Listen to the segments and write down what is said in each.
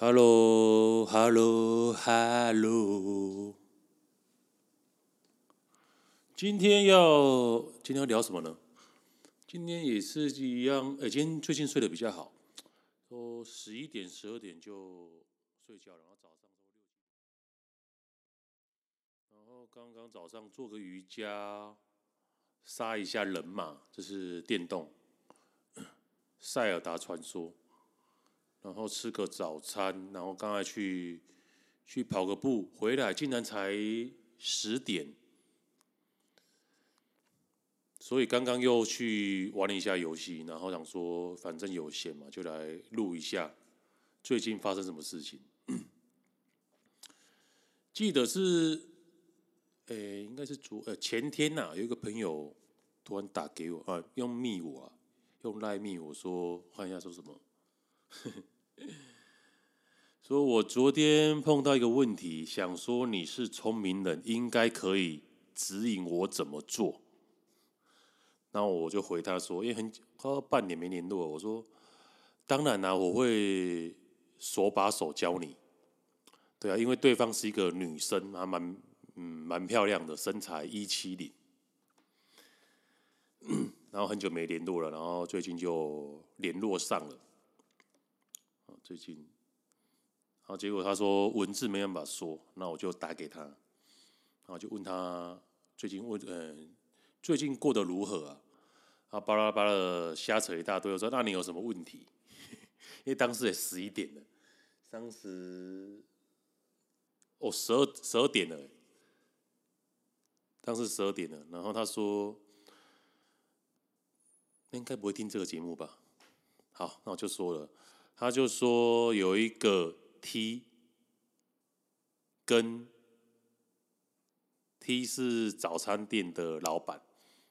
Hello，Hello，Hello。今天要今天要聊什么呢？今天也是一样，哎、今天最近睡得比较好，说十一点、十二点就睡觉，然后早上都六点，然后刚刚早上做个瑜伽，杀一下人马，这是电动。塞尔达传说，然后吃个早餐，然后刚才去去跑个步，回来竟然才十点，所以刚刚又去玩了一下游戏，然后想说反正有闲嘛，就来录一下最近发生什么事情。记得是，诶，应该是昨呃前天呐、啊，有一个朋友突然打给我啊，用密我啊。用赖密我说，换一下说什么？说我昨天碰到一个问题，想说你是聪明人，应该可以指引我怎么做。然后我就回他说，因为很快要半年没联络，我说当然啦、我会手把手教你。对啊，因为对方是一个女生，还蛮嗯蛮漂亮的，身材一七零。然后很久没联络了，然后最近就联络上了。最近，然后结果他说文字没办法说，那我就打给他，然后就问他最近问嗯最近过得如何啊？啊巴拉巴拉瞎扯一大堆，我说那你有什么问题？因为当时也十一点了，当时哦十二十二点了，当时十二点了，然后他说。应该不会听这个节目吧？好，那我就说了，他就说有一个 T 跟 T 是早餐店的老板，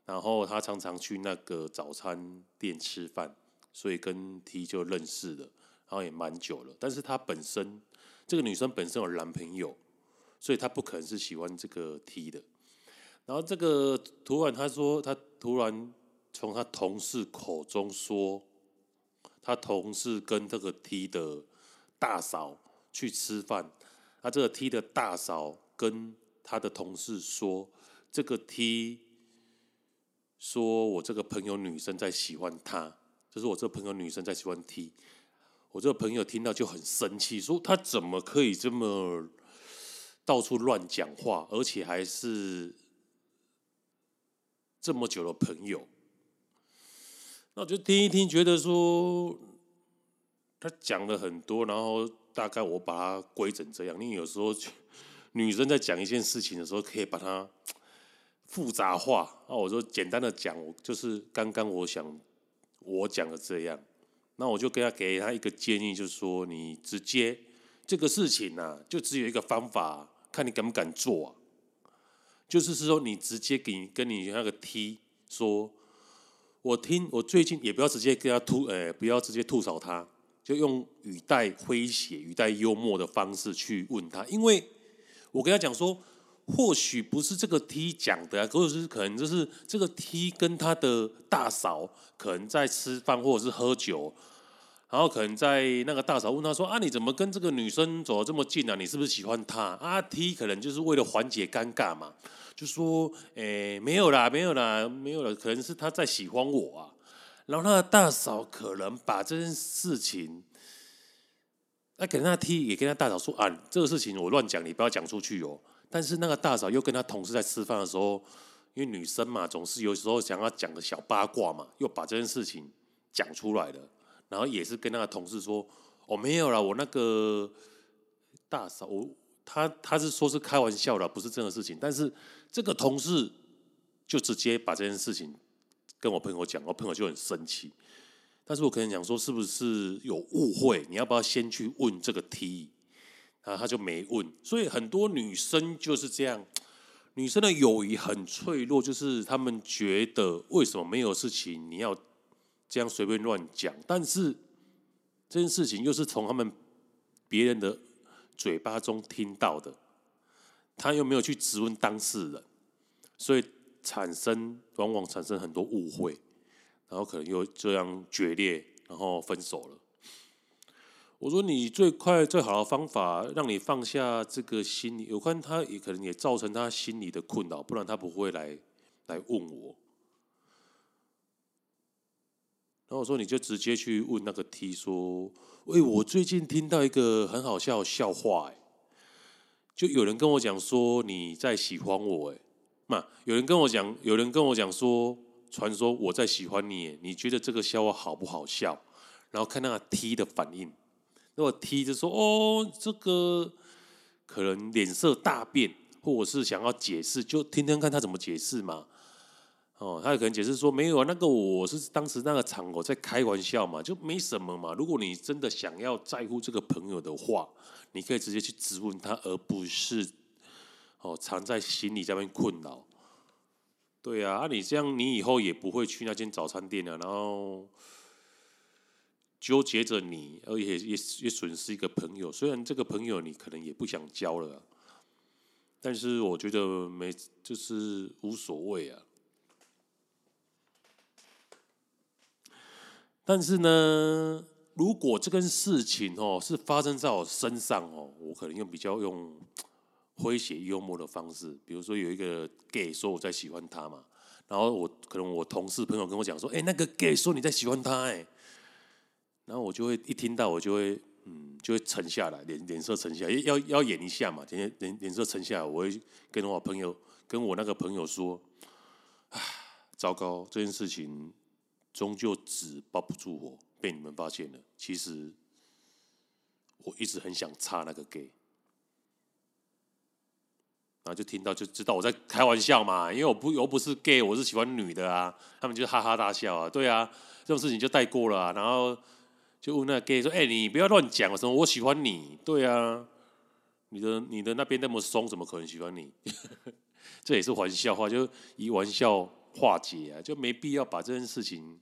然后他常常去那个早餐店吃饭，所以跟 T 就认识了，然后也蛮久了。但是他本身这个女生本身有男朋友，所以他不可能是喜欢这个 T 的。然后这个突然他说他突然。从他同事口中说，他同事跟这个 T 的大嫂去吃饭，他这个 T 的大嫂跟他的同事说，这个 T 说我这个朋友女生在喜欢他，就是我这个朋友女生在喜欢 T，我这个朋友听到就很生气，说他怎么可以这么到处乱讲话，而且还是这么久的朋友。那我就听一听，觉得说他讲了很多，然后大概我把它归整这样。因为有时候女生在讲一件事情的时候，可以把它复杂化。那我说简单的讲，我就是刚刚我想我讲的这样。那我就给他给他一个建议，就是说你直接这个事情呢，就只有一个方法，看你敢不敢做啊。就是是说你直接给跟你那个 T 说。我听，我最近也不要直接跟他吐，呃，不要直接吐槽他，就用语带诙谐、语带幽默的方式去问他，因为我跟他讲说，或许不是这个 T 讲的，或者是可能就是这个 T 跟他的大嫂可能在吃饭或者是喝酒，然后可能在那个大嫂问他说啊，你怎么跟这个女生走得这么近啊？你是不是喜欢她？啊，T 可能就是为了缓解尴尬嘛。就说，诶、欸，没有啦，没有啦，没有了，可能是他在喜欢我啊。然后他的大嫂可能把这件事情，那给他踢，也跟他大嫂说啊，这个事情我乱讲，你不要讲出去哦。但是那个大嫂又跟他同事在吃饭的时候，因为女生嘛，总是有时候想要讲个小八卦嘛，又把这件事情讲出来了。然后也是跟那个同事说，哦，没有啦，我那个大嫂我。他他是说是开玩笑的，不是真的事情。但是这个同事就直接把这件事情跟我朋友讲，我朋友就很生气。但是我可能讲说，是不是有误会？你要不要先去问这个 T？然后他就没问。所以很多女生就是这样，女生的友谊很脆弱，就是她们觉得为什么没有事情你要这样随便乱讲？但是这件事情又是从他们别人的。嘴巴中听到的，他又没有去质问当事人，所以产生往往产生很多误会，然后可能又这样决裂，然后分手了。我说你最快最好的方法，让你放下这个心理，有关他也可能也造成他心理的困扰，不然他不会来来问我。然后我说你就直接去问那个 T 说，喂，我最近听到一个很好笑的笑话，哎，就有人跟我讲说你在喜欢我，哎，嘛，有人跟我讲，有人跟我讲说，传说我在喜欢你，你觉得这个笑话好不好笑？然后看那个 T 的反应。如果 T 就说哦，这个可能脸色大变，或者是想要解释，就听听看他怎么解释嘛。哦，他有可能解释说没有啊，那个我是当时那个场合在开玩笑嘛，就没什么嘛。如果你真的想要在乎这个朋友的话，你可以直接去质问他，而不是哦藏在心里这边困扰。对啊，啊你这样你以后也不会去那间早餐店了，然后。纠结着你，而且也也损失一个朋友。虽然这个朋友你可能也不想交了，但是我觉得没就是无所谓啊。但是呢，如果这件事情哦是发生在我身上哦，我可能用比较用诙谐幽默的方式，比如说有一个 gay 说我在喜欢他嘛，然后我可能我同事朋友跟我讲说，哎，那个 gay 说你在喜欢他，哎。然后我就会一听到，我就会嗯，就会沉下来，脸脸色沉下来，要要演一下嘛，脸脸脸色沉下来，我会跟我朋友，跟我那个朋友说，啊，糟糕，这件事情终究纸包不住火，被你们发现了。其实我一直很想插那个 gay，然后就听到就知道我在开玩笑嘛，因为我不我不是 gay，我是喜欢女的啊，他们就哈哈大笑啊，对啊，这种事情就带过了啊，然后。就问那个 gay 说：“哎、你不要乱讲什么，我喜欢你。对啊，你的你的那边那么松，怎么可能喜欢你？这也是玩笑话，就以玩笑化解啊，就没必要把这件事情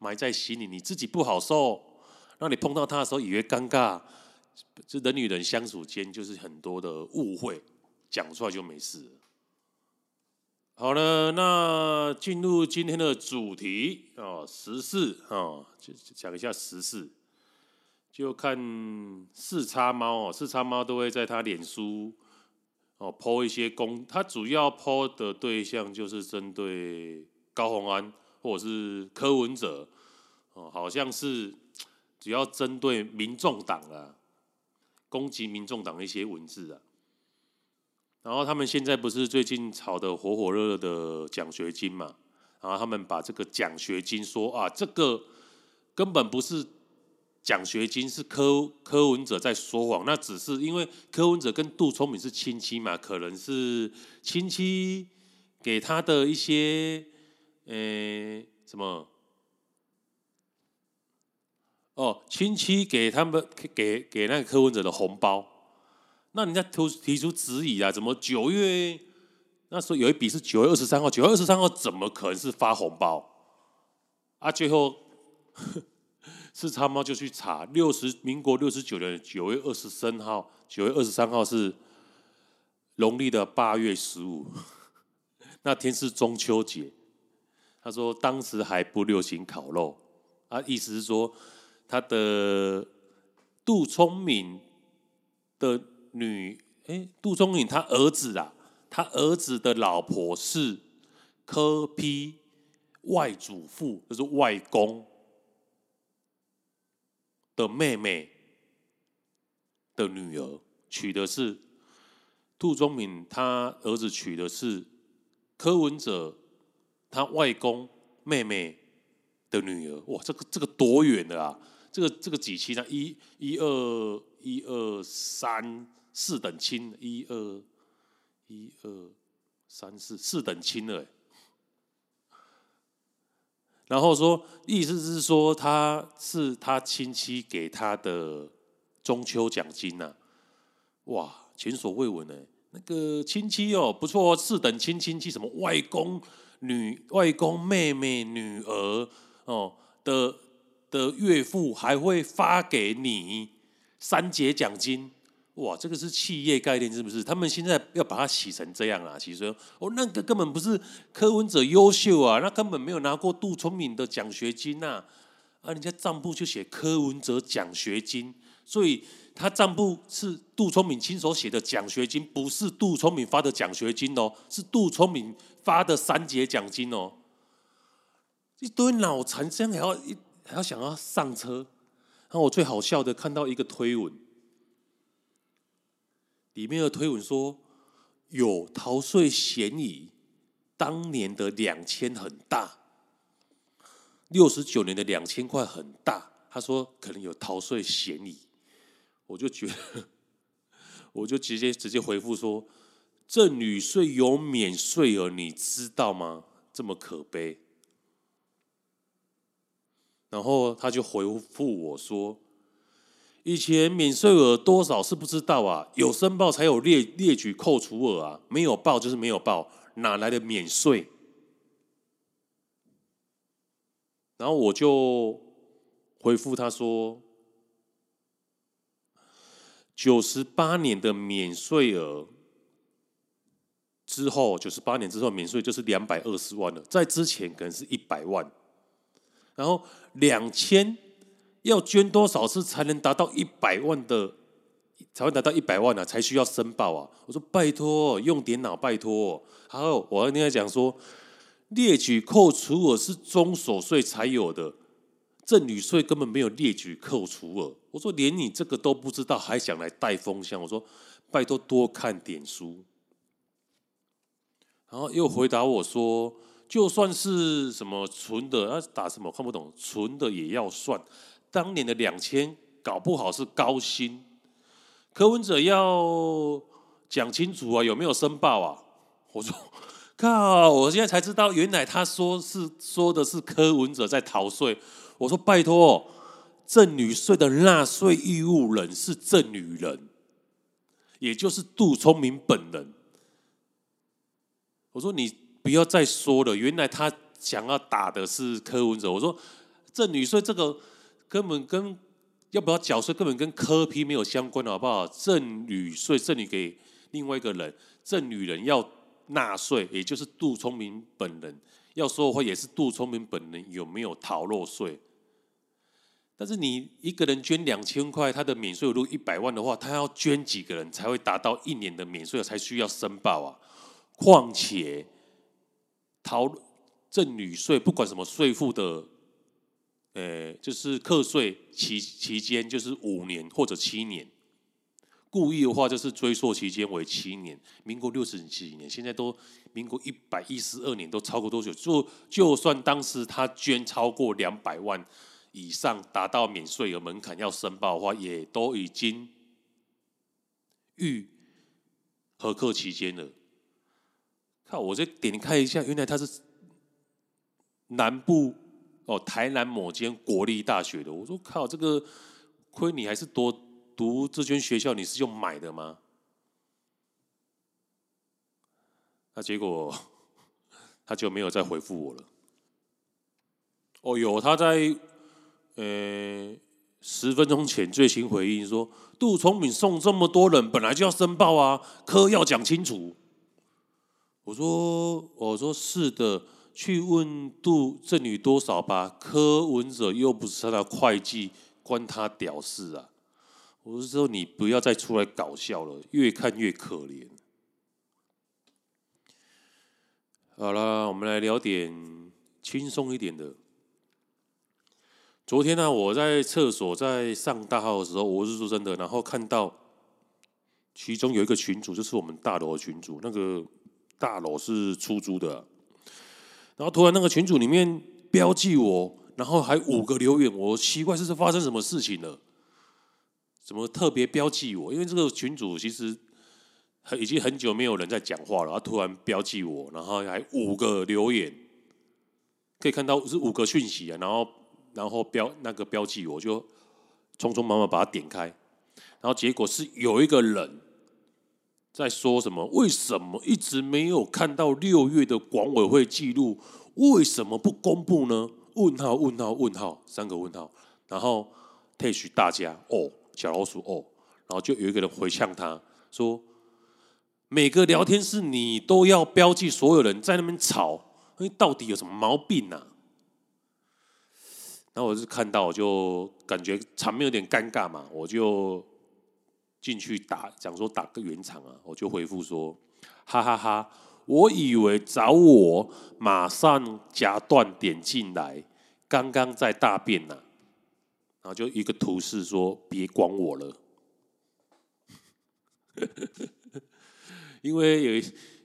埋在心里，你自己不好受，那你碰到他的时候以为尴尬。这人与人相处间就是很多的误会，讲出来就没事。好了，那进入今天的主题啊，时事啊，就讲一下时事。就看四叉猫哦，四叉猫都会在他脸书哦 po 一些公，他主要 po 的对象就是针对高虹安或者是柯文哲哦，好像是主要针对民众党啊，攻击民众党的一些文字啊。然后他们现在不是最近炒的火火热热的奖学金嘛？然后他们把这个奖学金说啊，这个根本不是奖学金，是柯柯文哲在说谎。那只是因为柯文哲跟杜聪明是亲戚嘛，可能是亲戚给他的一些呃什么哦，亲戚给他们给给那个柯文哲的红包。那人家提提出质疑啊，怎么九月那时候有一笔是九月二十三号，九月二十三号怎么可能是发红包？啊，最后四叉猫就去查，六十民国六十九年九月二十三号，九月二十三号是农历的八月十五，那天是中秋节。他说当时还不流行烤肉，啊，意思是说他的杜聪明的。女哎，杜聪明他儿子啊，他儿子的老婆是柯批外祖父，就是外公的妹妹的女儿，娶的是杜聪颖，他儿子娶的是柯文哲他外公妹妹的女儿。哇，这个这个多远的啊？这个这个几期呢？一、一二、一二三。四等亲，一二一二三四四等亲了。然后说，意思是说他是他亲戚给他的中秋奖金呐、啊。哇，前所未闻呢。那个亲戚哦，不错哦，四等亲亲戚，什么外公女、外公妹妹、女儿哦的的岳父还会发给你三节奖金。哇，这个是企业概念是不是？他们现在要把它洗成这样啊？其实哦，那个根本不是柯文哲优秀啊，那根本没有拿过杜聪明的奖学金呐啊，啊，人家账簿就写柯文哲奖学金，所以他账簿是杜聪明亲手写的奖学金，不是杜聪明发的奖学金哦，是杜聪明发的三节奖金哦。一堆脑残，这样还要一还要想要上车。然后我最好笑的看到一个推文，里面的推文说有逃税嫌疑，当年的两千很大，六十九年的两千块很大。他说可能有逃税嫌疑，我就觉得，我就直接直接回复说，赠与税有免税额，你知道吗？这么可悲。然后他就回复我说：“以前免税额多少是不知道啊，有申报才有列列举扣除额啊，没有报就是没有报，哪来的免税？”然后我就回复他说：“九十八年的免税额之后，九十八年之后免税就是两百二十万了，在之前可能是一百万。”然后两千要捐多少次才能达到一百万的，才会达到一百万呢、啊？才需要申报啊！我说拜托，用点脑，拜托。还有我跟他讲说，列举扣除额是中所税才有的，赠与税根本没有列举扣除额。我说连你这个都不知道，还想来带风向？我说拜托多看点书。然后又回答我说。就算是什么存的，要打什么看不懂，存的也要算。当年的两千，搞不好是高薪。柯文哲要讲清楚啊，有没有申报啊？我说 靠，我现在才知道，原来他说是说的是柯文哲在逃税。我说拜托，赠与税的纳税义务人是赠与人，也就是杜聪明本人。我说你。不要再说了，原来他想要打的是柯文哲。我说赠与税这个根本跟要不要缴税根本跟柯批没有相关，好不好？赠与税赠与给另外一个人，赠与人要纳税，也就是杜聪明本人要说的话，也是杜聪明本人有没有逃漏税？但是你一个人捐两千块，他的免税额如果一百万的话，他要捐几个人才会达到一年的免税才需要申报啊？况且。逃赠与税，不管什么税负的，呃，就是课税期期间就是五年或者七年，故意的话就是追溯期间为七年。民国六十几年，现在都民国一百一十二年，都超过多久？就就算当时他捐超过两百万以上，达到免税额门槛要申报的话，也都已经预合课期间了。靠！我再点开一下，原来他是南部哦，台南某间国立大学的。我说靠，这个亏你还是多读这间学校，你是用买的吗？那结果 他就没有再回复我了。哦，有他在呃十分钟前最新回应说，杜聪明送这么多人，本来就要申报啊，科要讲清楚。我说：“我说是的，去问杜赠与多少吧。柯文哲又不是他的会计，关他屌事啊！”我说：“你不要再出来搞笑了，越看越可怜。”好了，我们来聊点轻松一点的。昨天呢，我在厕所在上大号的时候，我是说真的，然后看到其中有一个群主，就是我们大楼的群主，那个。大楼是出租的，然后突然那个群组里面标记我，然后还五个留言，我奇怪，这是发生什么事情了？怎么特别标记我？因为这个群组其实很已经很久没有人在讲话了，他突然标记我，然后还五个留言，可以看到是五个讯息啊，然后然后标那个标记我，就匆匆忙忙把它点开，然后结果是有一个人。在说什么？为什么一直没有看到六月的管委会记录？为什么不公布呢？问号问号问号三个问号，然后 take 大家哦，小老鼠哦，然后就有一个人回呛他说：每个聊天室你都要标记所有人在那边吵，因为到底有什么毛病呢、啊？那我就看到，我就感觉场面有点尴尬嘛，我就进去打，讲说打个圆场啊，我就回复说，哈哈哈，我以为找我，马上夹断点进来，刚刚在大便呢、啊，然后就一个图示说，别管我了，因为有，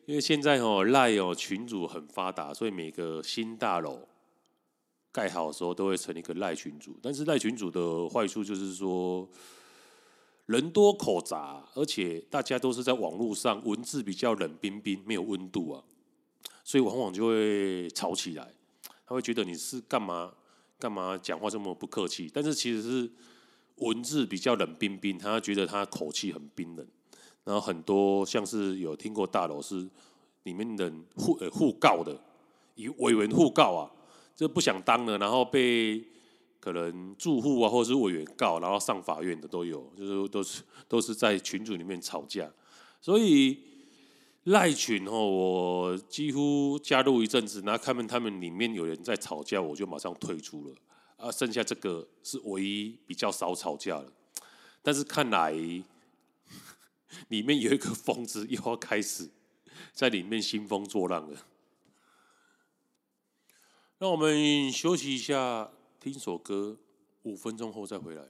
因为现在哦赖哦群主很发达，所以每个新大楼。盖好的时候都会成一个赖群主，但是赖群主的坏处就是说人多口杂，而且大家都是在网络上，文字比较冷冰冰，没有温度啊，所以往往就会吵起来。他会觉得你是干嘛干嘛讲话这么不客气，但是其实是文字比较冷冰冰，他觉得他口气很冰冷。然后很多像是有听过大楼是里面人互呃互告的，以委员互告啊。就不想当了，然后被可能住户啊，或者是委员告，然后上法院的都有，就是都是都是在群组里面吵架。所以赖群哦，我几乎加入一阵子，然后看见他们里面有人在吵架，我就马上退出了。啊，剩下这个是唯一比较少吵架的，但是看来里面有一个疯子又要开始在里面兴风作浪了。那我们休息一下，听首歌，五分钟后再回来。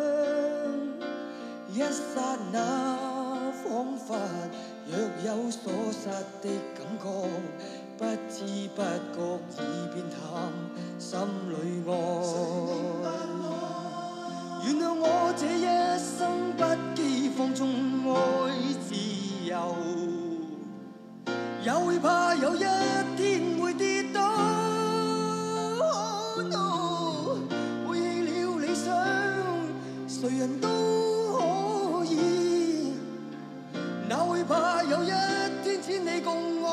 一刹那恍惚，若有所失的感觉，不知不觉已变淡，心里爱。原谅我这一生不羁放纵爱自由，也会怕有一有一天只你共我？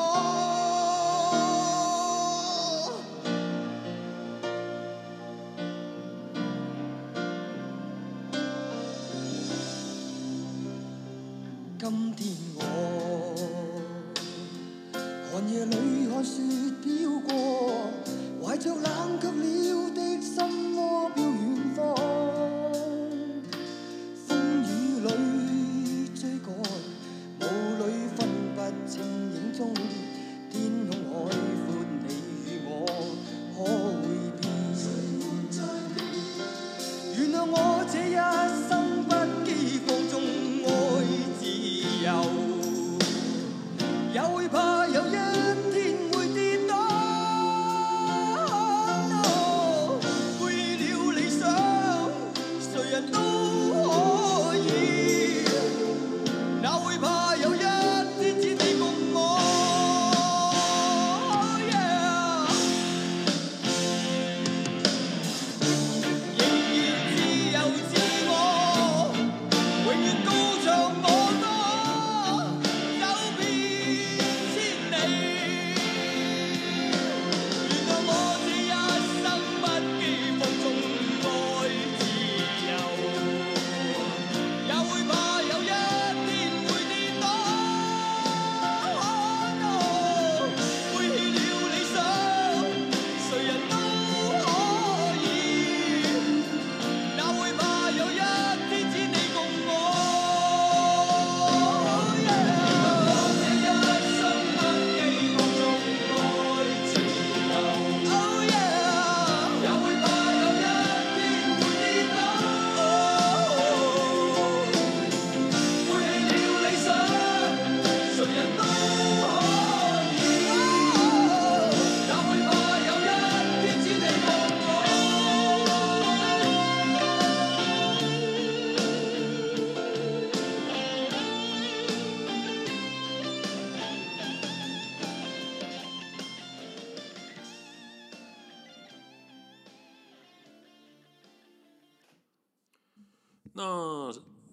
今天我寒夜里看雪飘过，怀着冷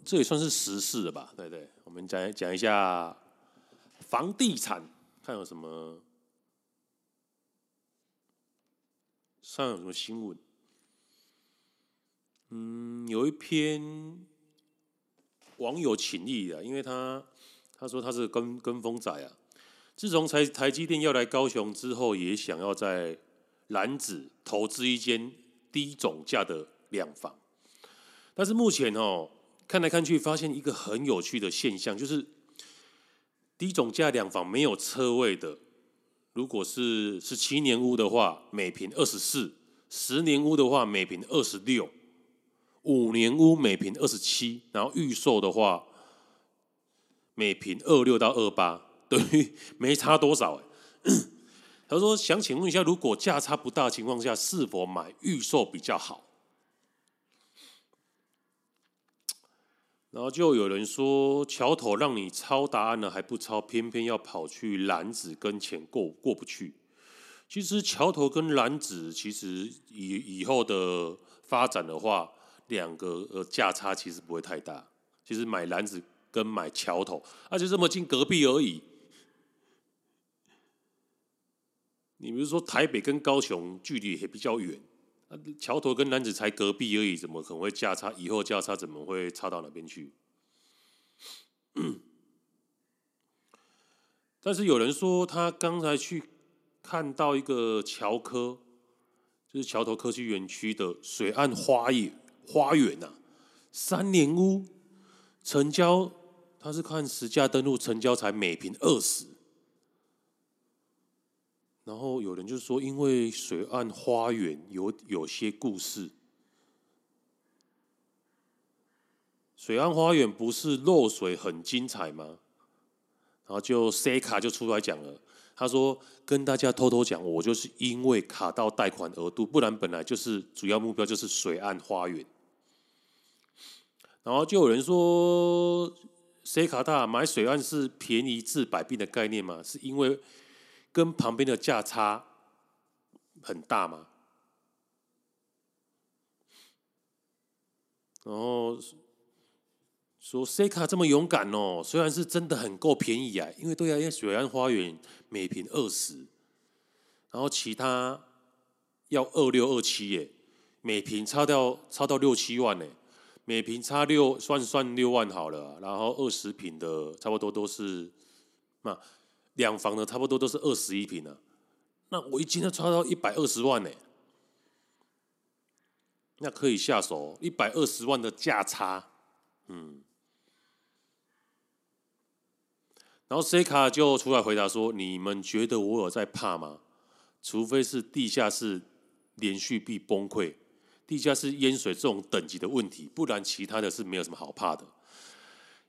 这也算是时事了吧？对对，我们讲讲一下房地产，看有什么，上有什么新闻？嗯，有一篇网友请益的，因为他他说他是跟跟风仔啊，自从台台积电要来高雄之后，也想要在楠梓投资一间低总价的两房，但是目前哦，看来看去发现一个很有趣的现象，就是低总价两房没有车位的，如果是十七年屋的话，每平二十四；十年屋的话，每平二十六。五年屋每平二十七，然后预售的话，每平二六到二八，等于没差多少。他说：“想请问一下，如果价差不大的情况下，是否买预售比较好？”然后就有人说：“桥头让你抄答案了还不抄，偏偏要跑去篮子跟前过过不去。”其实桥头跟篮子，其实以以后的发展的话。两个呃价差其实不会太大，其实买篮子跟买桥头，而且这么近隔壁而已。你比如说台北跟高雄距离也比较远，桥头跟男子才隔壁而已，怎么可能会价差？以后价差怎么会差到哪边去？但是有人说他刚才去看到一个桥科，就是桥头科技园区的水岸花园。花园呐、啊，三年屋成交，他是看实价登录成交才每坪二十，然后有人就说，因为水岸花园有有些故事，水岸花园不是漏水很精彩吗？然后就 C 卡就出来讲了，他说跟大家偷偷讲，我就是因为卡到贷款额度，不然本来就是主要目标就是水岸花园。然后就有人说，C 卡大买水岸是便宜治百病的概念吗？是因为跟旁边的价差很大吗？然后说 C 卡这么勇敢哦，虽然是真的很够便宜啊，因为对啊，因为水岸花园每坪二十，然后其他要二六二七耶，每坪差掉差到六七万呢。每坪差六算算六万好了，然后二十坪的差不多都是，那两房的差不多都是二十一坪了。那我一斤要差到一百二十万呢，那可以下手一百二十万的价差，嗯。然后 C 卡就出来回答说：“你们觉得我有在怕吗？除非是地下室连续壁崩溃。”地下室淹水这种等级的问题，不然其他的是没有什么好怕的。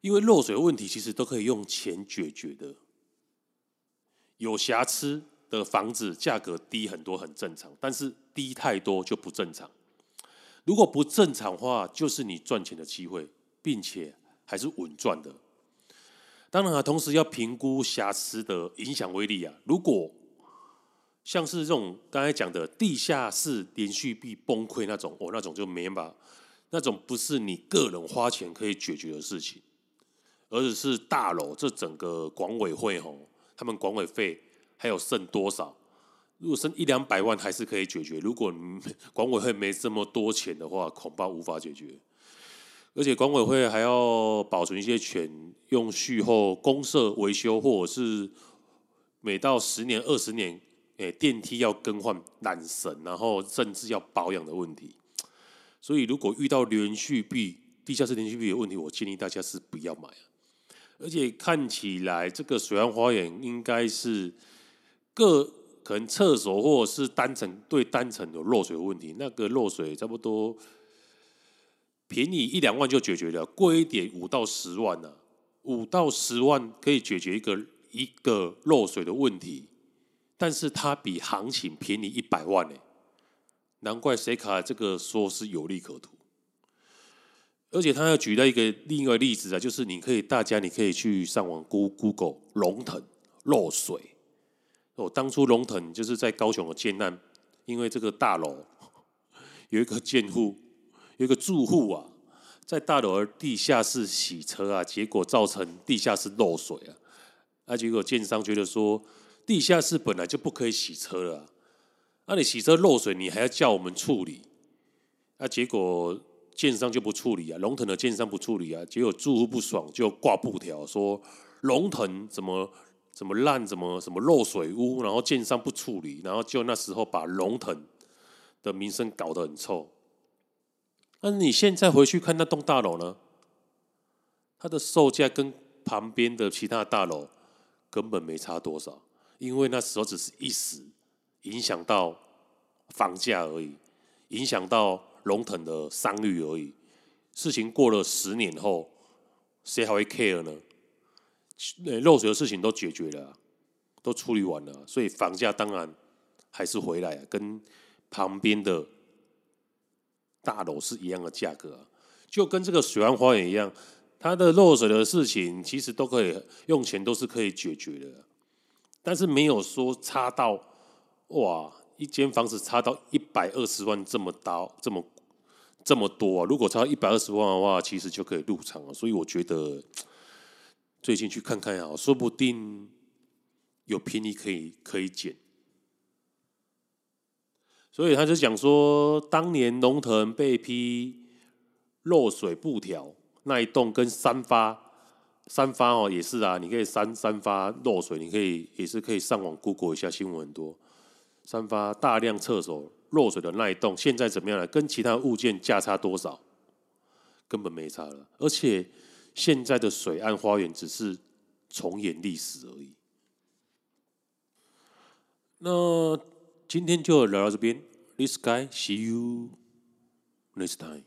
因为漏水问题其实都可以用钱解决的。有瑕疵的房子价格低很多很正常，但是低太多就不正常。如果不正常的话，就是你赚钱的机会，并且还是稳赚的。当然啊，同时要评估瑕疵的影响威力啊。如果像是这种刚才讲的地下室连续壁崩溃那种，哦，那种就没办法，那种不是你个人花钱可以解决的事情，而是大楼这整个管委会吼，他们管委费还有剩多少？如果剩一两百万还是可以解决，如果管委会没这么多钱的话，恐怕无法解决。而且管委会还要保存一些钱，用续后公社维修，或者是每到十年、二十年。诶，电梯要更换缆绳，然后甚至要保养的问题。所以，如果遇到连续壁、地下室连续壁的问题，我建议大家是不要买啊。而且看起来，这个水岸花园应该是各可能厕所或者是单层对单层有漏水问题。那个漏水差不多便宜一两万就解决了，贵一点五到十万呢、啊。五到十万可以解决一个一个漏水的问题。但是它比行情便宜一百万呢，难怪 C 卡这个说是有利可图。而且他要举到一个另一个例子啊，就是你可以大家你可以去上网 Google 龙腾漏水。哦，当初龙腾就是在高雄的建案，因为这个大楼 有一个建户，有一个住户啊，在大楼的地下室洗车啊，结果造成地下室漏水啊，啊，结果建商觉得说，地下室本来就不可以洗车了，啊，那，你洗车漏水，你还要叫我们处理，啊，结果建商就不处理啊，龙腾的建商不处理啊，结果住户不爽就挂布条说龙腾怎么怎么烂，怎么什么漏水屋，然后建商不处理，然后就那时候把龙腾的名声搞得很臭。那你现在回去看那栋大楼呢？它的售价跟旁边的其他大楼根本没差多少，因为那时候只是一时影响到房价而已，影响到龙腾的商誉而已。事情过了十年后，谁还会 care 呢？那漏水的事情都解决了，都处理完了，所以房价当然还是回来啊，跟旁边的。大楼是一样的价格啊，就跟这个水岸花园一样，它的漏水的事情其实都可以用钱都是可以解决的，但是没有说差到哇，一间房子差到一百二十万这么高，这么这么多啊！如果差一百二十万的话，其实就可以入场了。所以我觉得最近去看看啊，说不定有便宜可以可以捡。所以他就讲说，当年龙腾被批漏水布条那一栋，跟三发三发哦也是啊，你可以三三发漏水，你可以也是可以上网 Google 一下新闻很多。三发大量厕所落水的那一栋，现在怎么样了？跟其他物件价差多少？根本没差了。而且现在的水岸花园只是重演历史而已。那。今天就聊到这边，This guy see you next time.